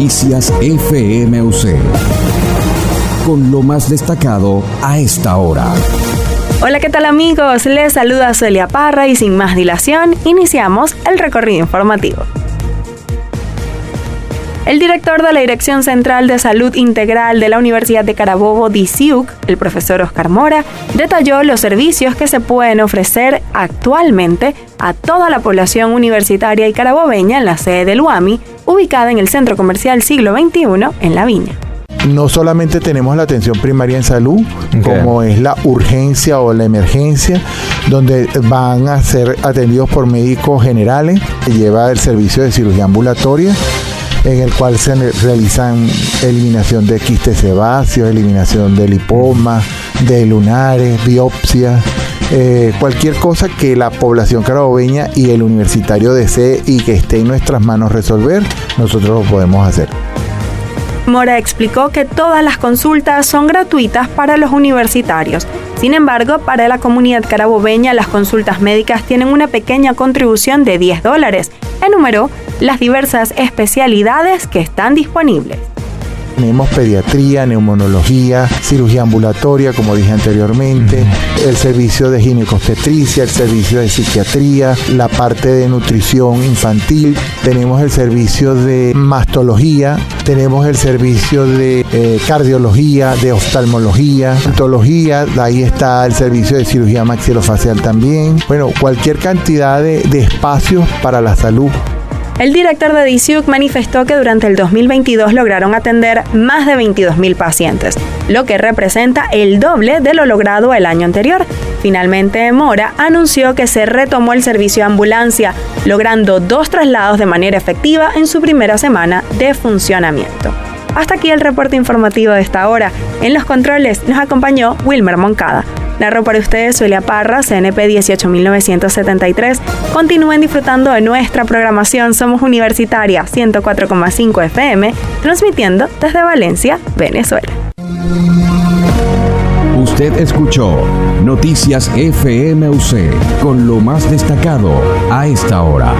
Noticias FMUC. Con lo más destacado a esta hora. Hola, ¿qué tal amigos? Les saluda Celia Parra y sin más dilación, iniciamos el recorrido informativo. El director de la Dirección Central de Salud Integral de la Universidad de Carabobo, DICIUC, el profesor Oscar Mora, detalló los servicios que se pueden ofrecer actualmente a toda la población universitaria y carabobeña en la sede del UAMI, ubicada en el Centro Comercial Siglo XXI en La Viña. No solamente tenemos la atención primaria en salud, como es la urgencia o la emergencia, donde van a ser atendidos por médicos generales, que lleva el servicio de cirugía ambulatoria, en el cual se realizan eliminación de quistes sebáceos, eliminación de lipoma, de lunares, biopsias, eh, cualquier cosa que la población carabobeña y el universitario desee y que esté en nuestras manos resolver, nosotros lo podemos hacer. Mora explicó que todas las consultas son gratuitas para los universitarios. Sin embargo, para la comunidad carabobeña las consultas médicas tienen una pequeña contribución de 10 dólares. Enumeró las diversas especialidades que están disponibles. Tenemos pediatría, neumonología, cirugía ambulatoria, como dije anteriormente, el servicio de ginecobstetricia, el servicio de psiquiatría, la parte de nutrición infantil, tenemos el servicio de mastología, tenemos el servicio de eh, cardiología, de oftalmología, ontología, ahí está el servicio de cirugía maxilofacial también. Bueno, cualquier cantidad de, de espacios para la salud el director de DICIUC manifestó que durante el 2022 lograron atender más de 22.000 pacientes, lo que representa el doble de lo logrado el año anterior. Finalmente, Mora anunció que se retomó el servicio de ambulancia, logrando dos traslados de manera efectiva en su primera semana de funcionamiento. Hasta aquí el reporte informativo de esta hora. En los controles nos acompañó Wilmer Moncada. Narro para ustedes Zulia Parra, CNP 18973. Continúen disfrutando de nuestra programación. Somos Universitaria 104,5 FM, transmitiendo desde Valencia, Venezuela. Usted escuchó Noticias FMUC con lo más destacado a esta hora.